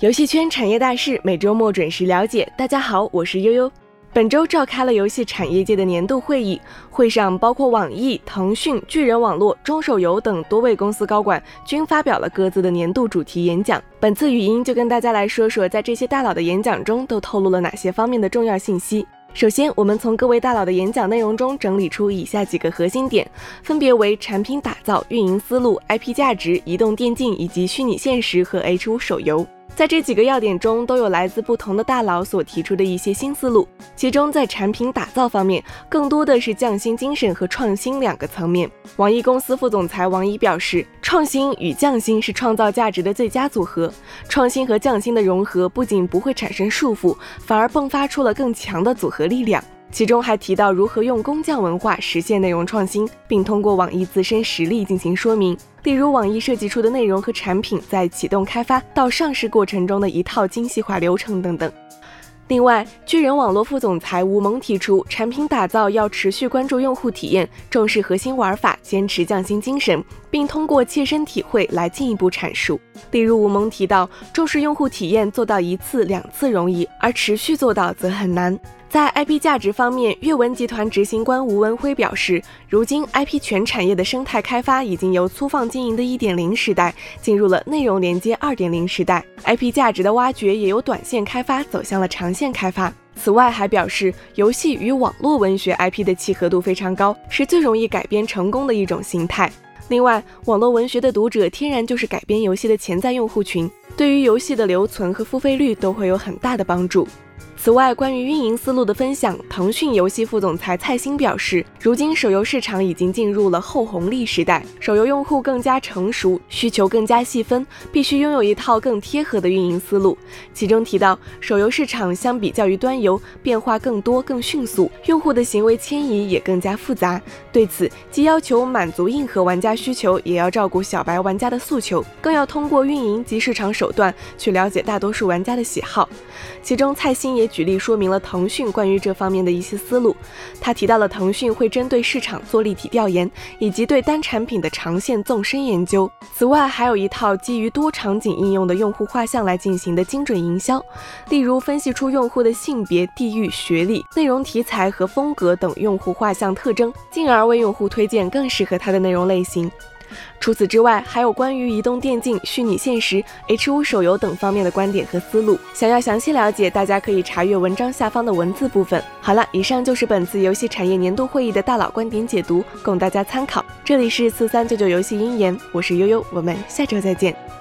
游戏圈产业大事，每周末准时了解。大家好，我是悠悠。本周召开了游戏产业界的年度会议，会上包括网易、腾讯、巨人网络、中手游等多位公司高管均发表了各自的年度主题演讲。本次语音就跟大家来说说，在这些大佬的演讲中都透露了哪些方面的重要信息。首先，我们从各位大佬的演讲内容中整理出以下几个核心点，分别为产品打造、运营思路、IP 价值、移动电竞以及虚拟现实和 H 五手游。在这几个要点中，都有来自不同的大佬所提出的一些新思路。其中，在产品打造方面，更多的是匠心精神和创新两个层面。网易公司副总裁王怡表示，创新与匠心是创造价值的最佳组合。创新和匠心的融合，不仅不会产生束缚，反而迸发出了更强的组合力量。其中还提到如何用工匠文化实现内容创新，并通过网易自身实力进行说明，例如网易设计出的内容和产品在启动开发到上市过程中的一套精细化流程等等。另外，巨人网络副总裁吴萌提出，产品打造要持续关注用户体验，重视核心玩法，坚持匠心精神，并通过切身体会来进一步阐述。例如，吴萌提到，重视用户体验做到一次两次容易，而持续做到则很难。在 IP 价值方面，阅文集团执行官吴文辉表示，如今 IP 全产业的生态开发已经由粗放经营的一点零时代，进入了内容连接二点零时代。IP 价值的挖掘也由短线开发走向了长线开发。此外，还表示，游戏与网络文学 IP 的契合度非常高，是最容易改编成功的一种形态。另外，网络文学的读者天然就是改编游戏的潜在用户群，对于游戏的留存和付费率都会有很大的帮助。此外，关于运营思路的分享，腾讯游戏副总裁蔡兴表示，如今手游市场已经进入了后红利时代，手游用户更加成熟，需求更加细分，必须拥有一套更贴合的运营思路。其中提到，手游市场相比较于端游，变化更多、更迅速，用户的行为迁移也更加复杂。对此，既要求满足硬核玩家需求，也要照顾小白玩家的诉求，更要通过运营及市场手段去了解大多数玩家的喜好。其中，蔡兴也。举例说明了腾讯关于这方面的一些思路。他提到了腾讯会针对市场做立体调研，以及对单产品的长线纵深研究。此外，还有一套基于多场景应用的用户画像来进行的精准营销，例如分析出用户的性别、地域、学历、内容题材和风格等用户画像特征，进而为用户推荐更适合他的内容类型。除此之外，还有关于移动电竞、虚拟现实、H 五手游等方面的观点和思路。想要详细了解，大家可以查阅文章下方的文字部分。好了，以上就是本次游戏产业年度会议的大佬观点解读，供大家参考。这里是四三九九游戏音言，我是悠悠，我们下周再见。